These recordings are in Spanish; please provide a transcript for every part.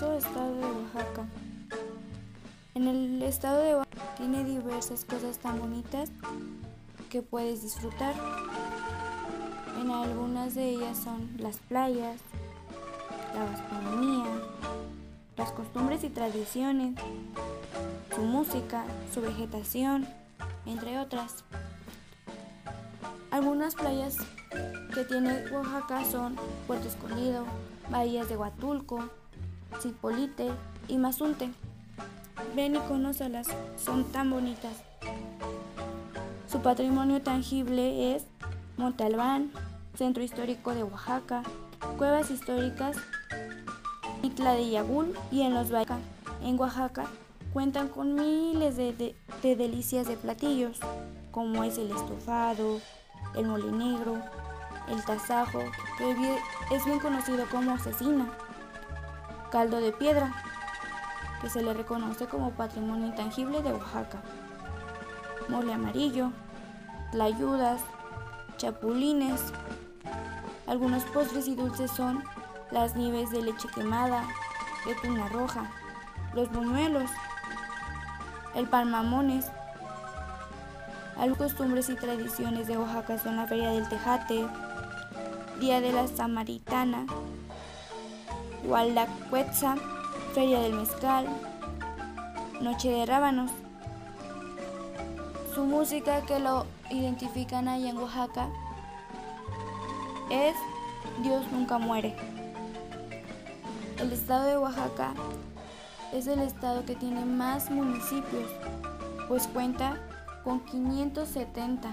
estado de Oaxaca. En el estado de Oaxaca tiene diversas cosas tan bonitas que puedes disfrutar. En algunas de ellas son las playas, la gastronomía, las costumbres y tradiciones, su música, su vegetación, entre otras. Algunas playas que tiene Oaxaca son Puerto Escondido, bahías de Huatulco, Cipolite y Mazunte. Ven y conócelas, son tan bonitas. Su patrimonio tangible es Monte Albán, Centro Histórico de Oaxaca, cuevas históricas, Itla de Yagul y en los Valles. En Oaxaca cuentan con miles de, de delicias de platillos, como es el estofado, el molinegro, el tasajo, que es bien conocido como cecina, caldo de piedra, que se le reconoce como patrimonio intangible de Oaxaca, mole amarillo, tlayudas, chapulines. Algunos postres y dulces son las nieves de leche quemada, de tuna roja, los buñuelos, el pan mamones. Algunas costumbres y tradiciones de Oaxaca son la Feria del Tejate, Día de la Samaritana, Hualdacuetza, Feria del Mezcal, Noche de Rábanos. Su música que lo identifican ahí en Oaxaca es Dios nunca muere. El estado de Oaxaca es el estado que tiene más municipios, pues cuenta con 570.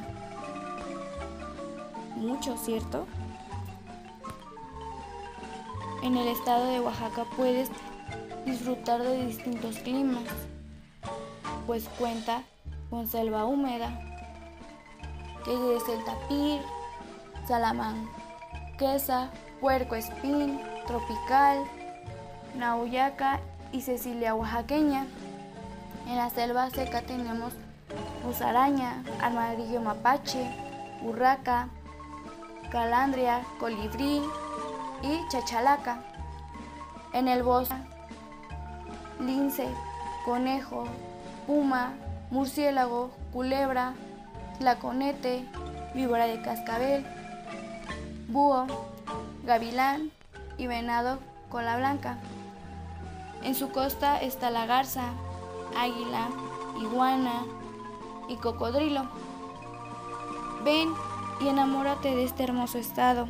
Mucho, ¿cierto? En el estado de Oaxaca puedes disfrutar de distintos climas, pues cuenta con selva húmeda, que es el tapir, salamanquesa, puerco espín, tropical, nauyaca y cecilia oaxaqueña. En la selva seca tenemos musaraña, armadillo mapache, urraca, calandria, colibrí, y chachalaca. En el bosque, lince, conejo, puma, murciélago, culebra, laconete, víbora de cascabel, búho, gavilán y venado cola blanca. En su costa está la garza, águila, iguana y cocodrilo. Ven y enamórate de este hermoso estado.